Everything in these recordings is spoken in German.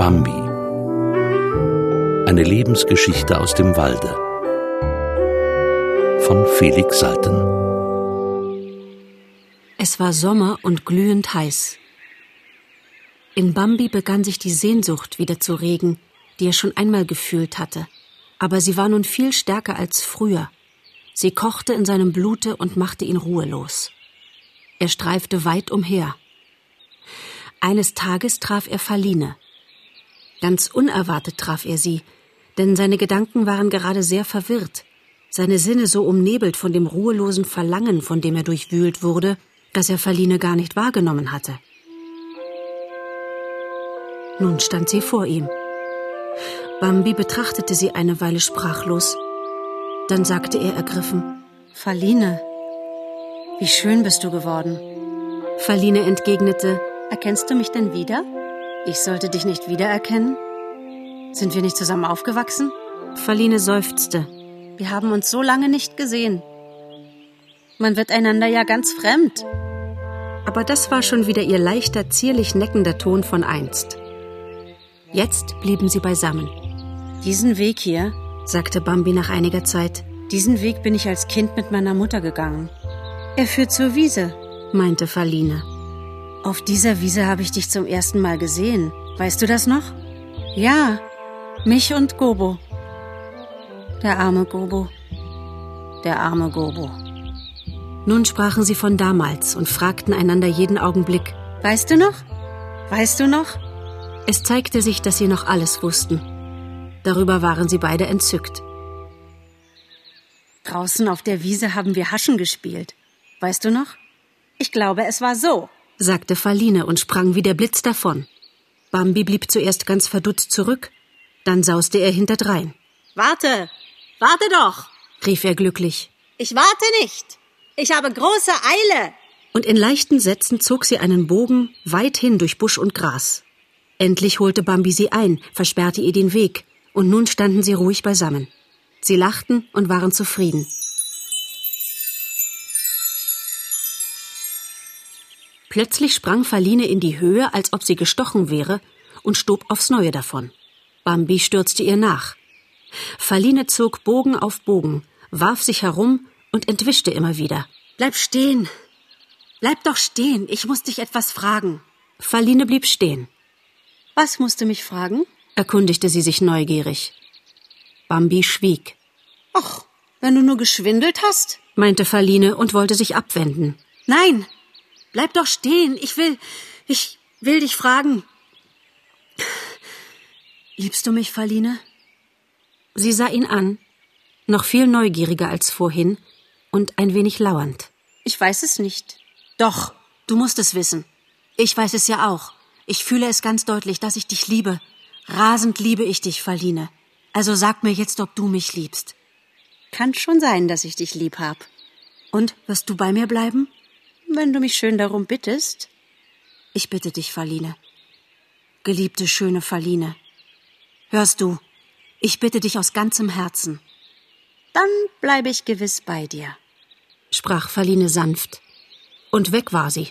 Bambi. Eine Lebensgeschichte aus dem Walde. Von Felix Salten. Es war Sommer und glühend heiß. In Bambi begann sich die Sehnsucht wieder zu regen, die er schon einmal gefühlt hatte. Aber sie war nun viel stärker als früher. Sie kochte in seinem Blute und machte ihn ruhelos. Er streifte weit umher. Eines Tages traf er Faline. Ganz unerwartet traf er sie, denn seine Gedanken waren gerade sehr verwirrt, seine Sinne so umnebelt von dem ruhelosen Verlangen, von dem er durchwühlt wurde, dass er Faline gar nicht wahrgenommen hatte. Nun stand sie vor ihm. Bambi betrachtete sie eine Weile sprachlos. Dann sagte er ergriffen, Faline, wie schön bist du geworden. Faline entgegnete, Erkennst du mich denn wieder? Ich sollte dich nicht wiedererkennen? Sind wir nicht zusammen aufgewachsen? Faline seufzte. Wir haben uns so lange nicht gesehen. Man wird einander ja ganz fremd. Aber das war schon wieder ihr leichter, zierlich neckender Ton von einst. Jetzt blieben sie beisammen. Diesen Weg hier, sagte Bambi nach einiger Zeit, diesen Weg bin ich als Kind mit meiner Mutter gegangen. Er führt zur Wiese, meinte Faline. Auf dieser Wiese habe ich dich zum ersten Mal gesehen. Weißt du das noch? Ja, mich und Gobo. Der arme Gobo. Der arme Gobo. Nun sprachen sie von damals und fragten einander jeden Augenblick. Weißt du noch? Weißt du noch? Es zeigte sich, dass sie noch alles wussten. Darüber waren sie beide entzückt. Draußen auf der Wiese haben wir Haschen gespielt. Weißt du noch? Ich glaube, es war so sagte Faline und sprang wie der Blitz davon. Bambi blieb zuerst ganz verdutzt zurück, dann sauste er hinterdrein. Warte, warte doch, rief er glücklich. Ich warte nicht. Ich habe große Eile. Und in leichten Sätzen zog sie einen Bogen weit hin durch Busch und Gras. Endlich holte Bambi sie ein, versperrte ihr den Weg, und nun standen sie ruhig beisammen. Sie lachten und waren zufrieden. Plötzlich sprang Faline in die Höhe, als ob sie gestochen wäre, und stob aufs Neue davon. Bambi stürzte ihr nach. Faline zog Bogen auf Bogen, warf sich herum und entwischte immer wieder. Bleib stehen. Bleib doch stehen, ich muss dich etwas fragen. Faline blieb stehen. Was musst du mich fragen? erkundigte sie sich neugierig. Bambi schwieg. Ach, wenn du nur geschwindelt hast, meinte Faline und wollte sich abwenden. Nein, Bleib doch stehen. Ich will, ich will dich fragen. Liebst du mich, Faline? Sie sah ihn an, noch viel neugieriger als vorhin und ein wenig lauernd. Ich weiß es nicht. Doch, du musst es wissen. Ich weiß es ja auch. Ich fühle es ganz deutlich, dass ich dich liebe. Rasend liebe ich dich, Faline. Also sag mir jetzt, ob du mich liebst. Kann schon sein, dass ich dich lieb hab. Und wirst du bei mir bleiben? Wenn du mich schön darum bittest. Ich bitte dich, Faline. Geliebte, schöne Faline. Hörst du, ich bitte dich aus ganzem Herzen. Dann bleibe ich gewiss bei dir, sprach Faline sanft. Und weg war sie.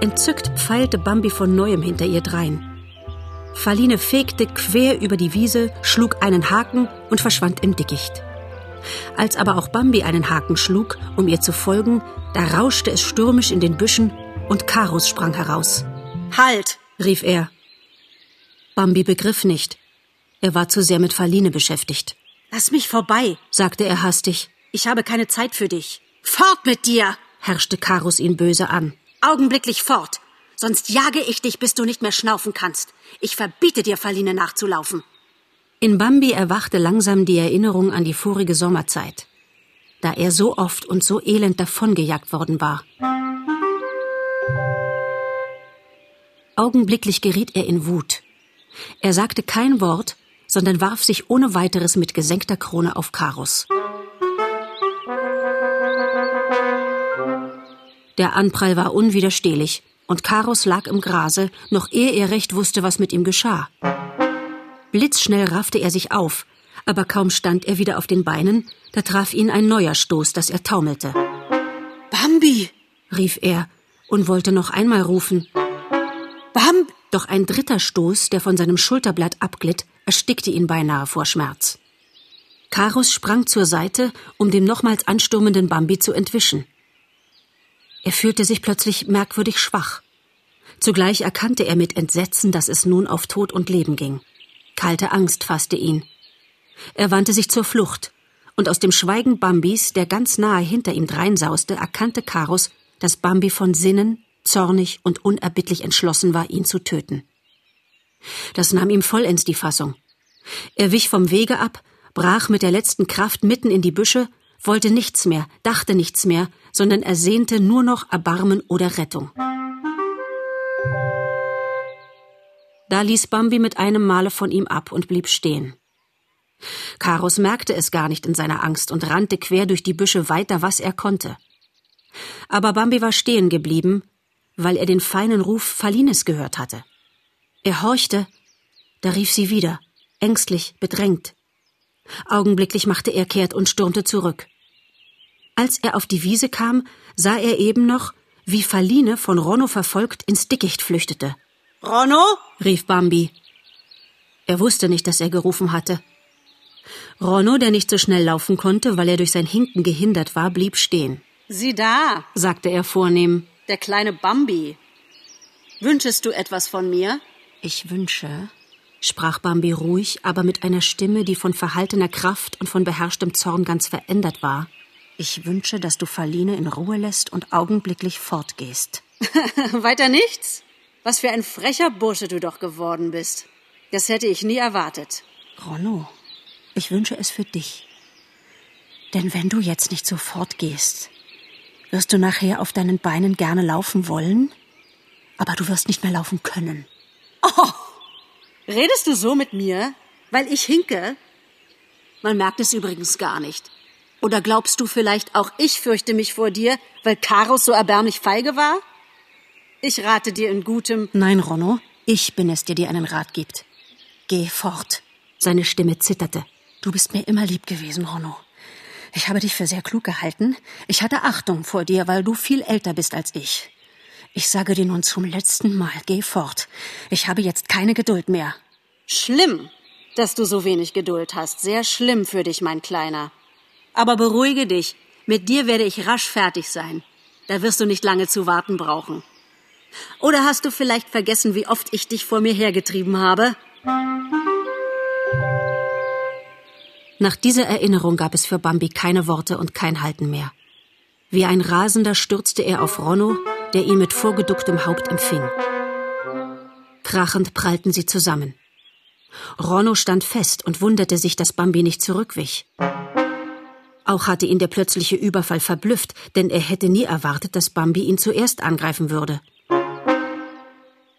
Entzückt pfeilte Bambi von neuem hinter ihr drein. Faline fegte quer über die Wiese, schlug einen Haken und verschwand im Dickicht. Als aber auch Bambi einen Haken schlug, um ihr zu folgen, da rauschte es stürmisch in den Büschen und Karus sprang heraus. Halt! rief er. Bambi begriff nicht. Er war zu sehr mit Faline beschäftigt. Lass mich vorbei, sagte er hastig. Ich habe keine Zeit für dich. Fort mit dir! herrschte Karus ihn böse an. Augenblicklich fort, sonst jage ich dich, bis du nicht mehr schnaufen kannst. Ich verbiete dir, Faline nachzulaufen. In Bambi erwachte langsam die Erinnerung an die vorige Sommerzeit, da er so oft und so elend davongejagt worden war. Augenblicklich geriet er in Wut. Er sagte kein Wort, sondern warf sich ohne weiteres mit gesenkter Krone auf Karus. Der Anprall war unwiderstehlich, und Karus lag im Grase, noch ehe er recht wusste, was mit ihm geschah. Blitzschnell raffte er sich auf, aber kaum stand er wieder auf den Beinen, da traf ihn ein neuer Stoß, dass er taumelte. Bambi! rief er und wollte noch einmal rufen, Bam! Doch ein dritter Stoß, der von seinem Schulterblatt abglitt, erstickte ihn beinahe vor Schmerz. Karus sprang zur Seite, um dem nochmals anstürmenden Bambi zu entwischen. Er fühlte sich plötzlich merkwürdig schwach. Zugleich erkannte er mit Entsetzen, dass es nun auf Tod und Leben ging. Kalte Angst fasste ihn. Er wandte sich zur Flucht, und aus dem Schweigen Bambis, der ganz nahe hinter ihm dreinsauste, erkannte Karus, dass Bambi von Sinnen, zornig und unerbittlich entschlossen war, ihn zu töten. Das nahm ihm vollends die Fassung. Er wich vom Wege ab, brach mit der letzten Kraft mitten in die Büsche, wollte nichts mehr, dachte nichts mehr, sondern ersehnte nur noch Erbarmen oder Rettung. Da ließ Bambi mit einem Male von ihm ab und blieb stehen. Karus merkte es gar nicht in seiner Angst und rannte quer durch die Büsche weiter, was er konnte. Aber Bambi war stehen geblieben, weil er den feinen Ruf Falines gehört hatte. Er horchte, da rief sie wieder, ängstlich, bedrängt. Augenblicklich machte er kehrt und stürmte zurück. Als er auf die Wiese kam, sah er eben noch, wie Faline von Ronno verfolgt ins Dickicht flüchtete. Ronno? rief Bambi. Er wusste nicht, dass er gerufen hatte. Ronno, der nicht so schnell laufen konnte, weil er durch sein Hinken gehindert war, blieb stehen. Sieh da, sagte er vornehm. Der kleine Bambi. Wünschest du etwas von mir? Ich wünsche, sprach Bambi ruhig, aber mit einer Stimme, die von verhaltener Kraft und von beherrschtem Zorn ganz verändert war. Ich wünsche, dass du Faline in Ruhe lässt und augenblicklich fortgehst. Weiter nichts? Was für ein frecher Bursche du doch geworden bist. Das hätte ich nie erwartet. Ronno, ich wünsche es für dich. Denn wenn du jetzt nicht sofort gehst, wirst du nachher auf deinen Beinen gerne laufen wollen, aber du wirst nicht mehr laufen können. Oh, redest du so mit mir, weil ich hinke? Man merkt es übrigens gar nicht. Oder glaubst du vielleicht auch ich fürchte mich vor dir, weil Karus so erbärmlich feige war? Ich rate dir in gutem. Nein, Ronno, ich bin es, der dir einen Rat gibt. Geh fort. Seine Stimme zitterte. Du bist mir immer lieb gewesen, Ronno. Ich habe dich für sehr klug gehalten. Ich hatte Achtung vor dir, weil du viel älter bist als ich. Ich sage dir nun zum letzten Mal, geh fort. Ich habe jetzt keine Geduld mehr. Schlimm, dass du so wenig Geduld hast. Sehr schlimm für dich, mein Kleiner. Aber beruhige dich. Mit dir werde ich rasch fertig sein. Da wirst du nicht lange zu warten brauchen. Oder hast du vielleicht vergessen, wie oft ich dich vor mir hergetrieben habe? Nach dieser Erinnerung gab es für Bambi keine Worte und kein Halten mehr. Wie ein Rasender stürzte er auf Ronno, der ihn mit vorgeducktem Haupt empfing. Krachend prallten sie zusammen. Ronno stand fest und wunderte sich, dass Bambi nicht zurückwich. Auch hatte ihn der plötzliche Überfall verblüfft, denn er hätte nie erwartet, dass Bambi ihn zuerst angreifen würde.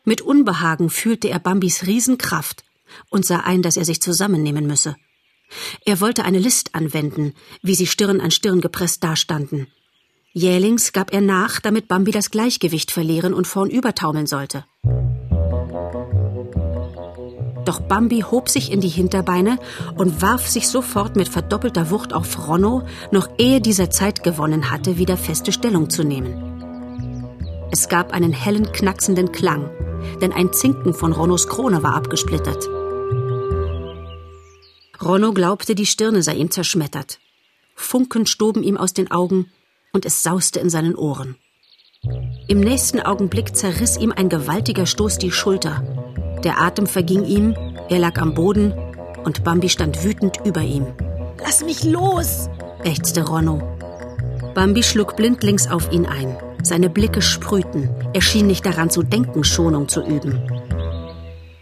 Mit Unbehagen fühlte er Bambis Riesenkraft und sah ein, dass er sich zusammennehmen müsse. Er wollte eine List anwenden, wie sie Stirn an Stirn gepresst dastanden. Jählings gab er nach, damit Bambi das Gleichgewicht verlieren und vornübertaumeln sollte. Doch Bambi hob sich in die Hinterbeine und warf sich sofort mit verdoppelter Wucht auf Ronno, noch ehe dieser Zeit gewonnen hatte, wieder feste Stellung zu nehmen. Es gab einen hellen, knacksenden Klang, denn ein Zinken von Ronnos Krone war abgesplittert. Ronno glaubte, die Stirne sei ihm zerschmettert. Funken stoben ihm aus den Augen und es sauste in seinen Ohren. Im nächsten Augenblick zerriss ihm ein gewaltiger Stoß die Schulter. Der Atem verging ihm, er lag am Boden und Bambi stand wütend über ihm. Lass mich los! ächzte Ronno. Bambi schlug blindlings auf ihn ein. Seine Blicke sprühten. Er schien nicht daran zu denken, Schonung zu üben.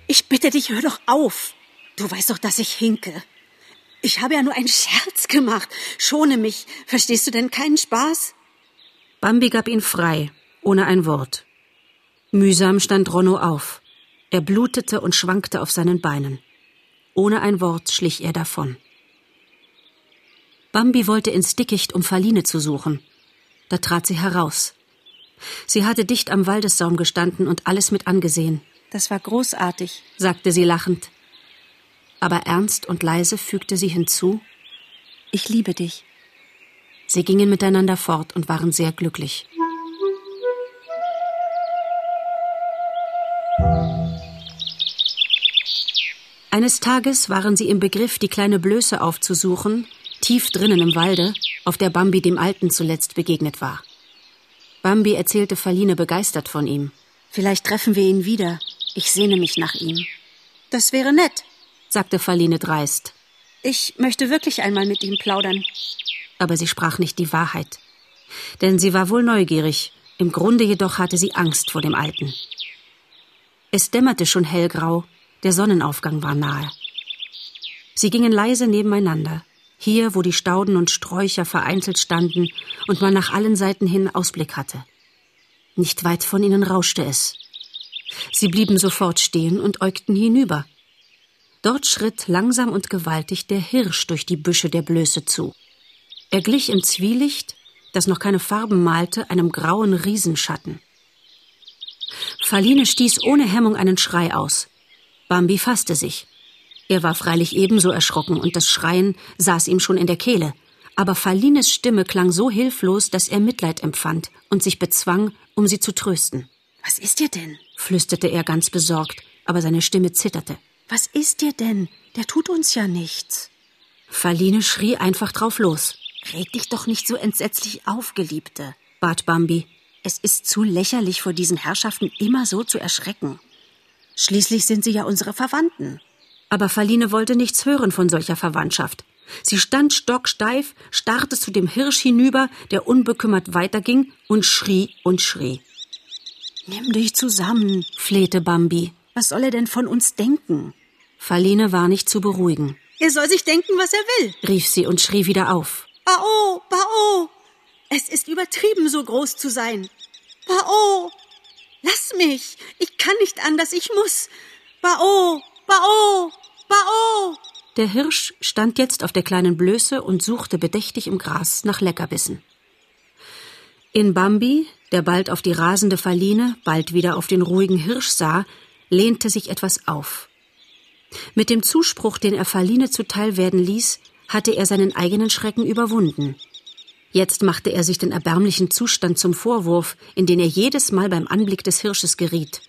Ich bitte dich, hör doch auf. Du weißt doch, dass ich hinke. Ich habe ja nur einen Scherz gemacht. Schone mich. Verstehst du denn keinen Spaß? Bambi gab ihn frei, ohne ein Wort. Mühsam stand Ronno auf. Er blutete und schwankte auf seinen Beinen. Ohne ein Wort schlich er davon. Bambi wollte ins Dickicht, um Faline zu suchen. Da trat sie heraus. Sie hatte dicht am Waldessaum gestanden und alles mit angesehen. Das war großartig, sagte sie lachend aber ernst und leise fügte sie hinzu Ich liebe dich. Sie gingen miteinander fort und waren sehr glücklich. Eines Tages waren sie im Begriff, die kleine Blöße aufzusuchen, tief drinnen im Walde, auf der Bambi dem Alten zuletzt begegnet war. Bambi erzählte Faline begeistert von ihm. Vielleicht treffen wir ihn wieder. Ich sehne mich nach ihm. Das wäre nett, sagte Faline dreist. Ich möchte wirklich einmal mit ihm plaudern. Aber sie sprach nicht die Wahrheit. Denn sie war wohl neugierig, im Grunde jedoch hatte sie Angst vor dem Alten. Es dämmerte schon hellgrau, der Sonnenaufgang war nahe. Sie gingen leise nebeneinander, hier, wo die Stauden und Sträucher vereinzelt standen und man nach allen Seiten hin Ausblick hatte. Nicht weit von ihnen rauschte es. Sie blieben sofort stehen und äugten hinüber. Dort schritt langsam und gewaltig der Hirsch durch die Büsche der Blöße zu. Er glich im Zwielicht, das noch keine Farben malte, einem grauen Riesenschatten. Faline stieß ohne Hemmung einen Schrei aus. Bambi fasste sich. Er war freilich ebenso erschrocken und das Schreien saß ihm schon in der Kehle. Aber Falines Stimme klang so hilflos, dass er Mitleid empfand und sich bezwang, um sie zu trösten. Was ist dir denn? flüsterte er ganz besorgt, aber seine Stimme zitterte. Was ist dir denn? Der tut uns ja nichts. Faline schrie einfach drauf los. Reg dich doch nicht so entsetzlich auf, Geliebte, bat Bambi. Es ist zu lächerlich, vor diesen Herrschaften immer so zu erschrecken. Schließlich sind sie ja unsere Verwandten. Aber Faline wollte nichts hören von solcher Verwandtschaft. Sie stand stocksteif, starrte zu dem Hirsch hinüber, der unbekümmert weiterging, und schrie und schrie. Nimm dich zusammen, flehte Bambi. Was soll er denn von uns denken? Faline war nicht zu beruhigen. Er soll sich denken, was er will, rief sie und schrie wieder auf. Bao, Bao! Es ist übertrieben, so groß zu sein. Bao! Lass mich! Ich kann nicht anders, ich muss! Bao! Bao! Bao! Der Hirsch stand jetzt auf der kleinen Blöße und suchte bedächtig im Gras nach Leckerbissen. In Bambi, der bald auf die rasende Faline, bald wieder auf den ruhigen Hirsch sah, lehnte sich etwas auf. Mit dem Zuspruch, den er Faline zuteil werden ließ, hatte er seinen eigenen Schrecken überwunden. Jetzt machte er sich den erbärmlichen Zustand zum Vorwurf, in den er jedes Mal beim Anblick des Hirsches geriet.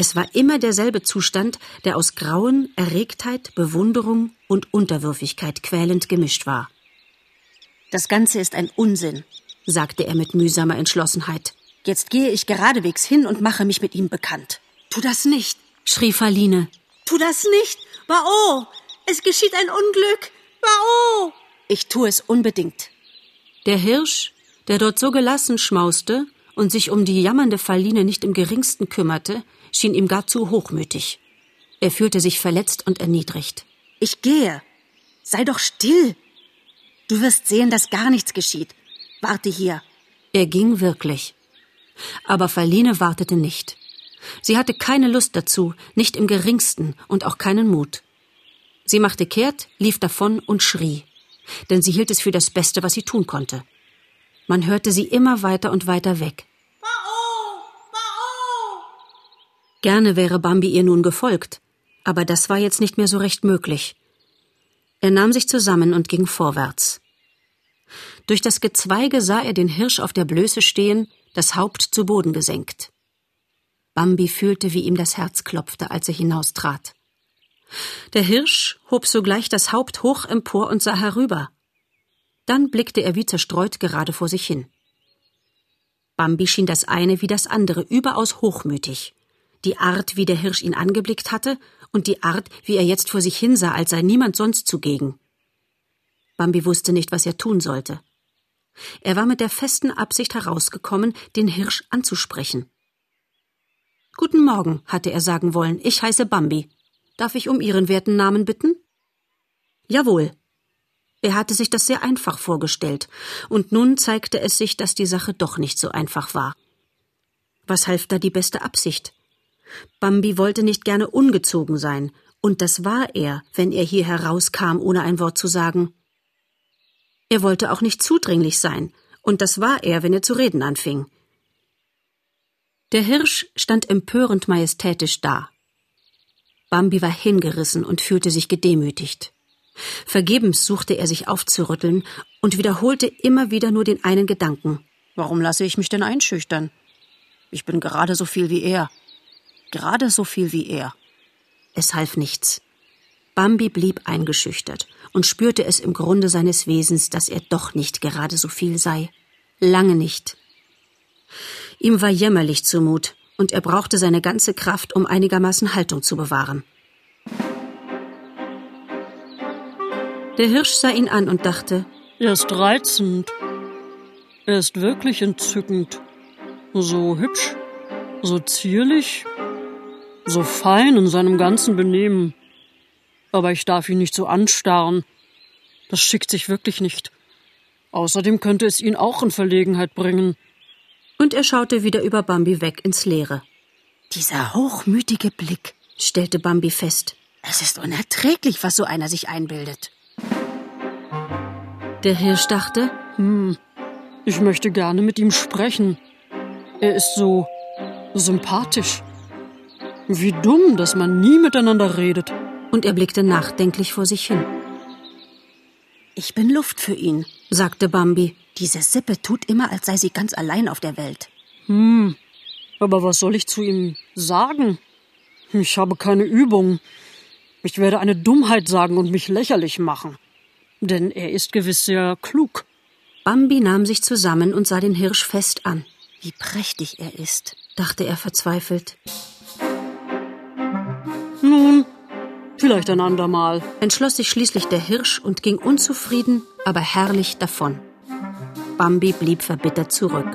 Es war immer derselbe Zustand, der aus Grauen, Erregtheit, Bewunderung und Unterwürfigkeit quälend gemischt war. Das Ganze ist ein Unsinn, sagte er mit mühsamer Entschlossenheit. Jetzt gehe ich geradewegs hin und mache mich mit ihm bekannt. Tu das nicht, schrie Faline. Tu das nicht, Bao! Es geschieht ein Unglück! Bao! Ich tue es unbedingt. Der Hirsch, der dort so gelassen schmauste und sich um die jammernde Faline nicht im geringsten kümmerte, schien ihm gar zu hochmütig. Er fühlte sich verletzt und erniedrigt. Ich gehe. Sei doch still. Du wirst sehen, dass gar nichts geschieht. Warte hier. Er ging wirklich. Aber Faline wartete nicht. Sie hatte keine Lust dazu, nicht im geringsten und auch keinen Mut. Sie machte kehrt, lief davon und schrie denn sie hielt es für das Beste, was sie tun konnte. Man hörte sie immer weiter und weiter weg. Bao! Bao! Gerne wäre Bambi ihr nun gefolgt, aber das war jetzt nicht mehr so recht möglich. Er nahm sich zusammen und ging vorwärts. Durch das Gezweige sah er den Hirsch auf der Blöße stehen, das Haupt zu Boden gesenkt. Bambi fühlte, wie ihm das Herz klopfte, als er hinaustrat. Der Hirsch hob sogleich das Haupt hoch empor und sah herüber. Dann blickte er wie zerstreut gerade vor sich hin. Bambi schien das eine wie das andere überaus hochmütig. Die Art, wie der Hirsch ihn angeblickt hatte, und die Art, wie er jetzt vor sich hinsah, als sei niemand sonst zugegen. Bambi wusste nicht, was er tun sollte. Er war mit der festen Absicht herausgekommen, den Hirsch anzusprechen. Guten Morgen, hatte er sagen wollen, ich heiße Bambi. Darf ich um Ihren werten Namen bitten? Jawohl. Er hatte sich das sehr einfach vorgestellt, und nun zeigte es sich, dass die Sache doch nicht so einfach war. Was half da die beste Absicht? Bambi wollte nicht gerne ungezogen sein, und das war er, wenn er hier herauskam, ohne ein Wort zu sagen. Er wollte auch nicht zudringlich sein, und das war er, wenn er zu reden anfing. Der Hirsch stand empörend majestätisch da. Bambi war hingerissen und fühlte sich gedemütigt. Vergebens suchte er sich aufzurütteln und wiederholte immer wieder nur den einen Gedanken. Warum lasse ich mich denn einschüchtern? Ich bin gerade so viel wie er. Gerade so viel wie er. Es half nichts. Bambi blieb eingeschüchtert und spürte es im Grunde seines Wesens, dass er doch nicht gerade so viel sei. Lange nicht. Ihm war jämmerlich zumut, und er brauchte seine ganze Kraft, um einigermaßen Haltung zu bewahren. Der Hirsch sah ihn an und dachte, er ist reizend. Er ist wirklich entzückend. So hübsch, so zierlich, so fein in seinem ganzen Benehmen aber ich darf ihn nicht so anstarren. Das schickt sich wirklich nicht. Außerdem könnte es ihn auch in Verlegenheit bringen. Und er schaute wieder über Bambi weg ins Leere. Dieser hochmütige Blick, stellte Bambi fest. Es ist unerträglich, was so einer sich einbildet. Der Hirsch dachte, hm, ich möchte gerne mit ihm sprechen. Er ist so sympathisch. Wie dumm, dass man nie miteinander redet und er blickte nachdenklich vor sich hin. Ich bin Luft für ihn, sagte Bambi. Diese Sippe tut immer, als sei sie ganz allein auf der Welt. Hm, aber was soll ich zu ihm sagen? Ich habe keine Übung. Ich werde eine Dummheit sagen und mich lächerlich machen. Denn er ist gewiss sehr klug. Bambi nahm sich zusammen und sah den Hirsch fest an. Wie prächtig er ist, dachte er verzweifelt. Nun, Vielleicht ein andermal, entschloss sich schließlich der Hirsch und ging unzufrieden, aber herrlich davon. Bambi blieb verbittert zurück.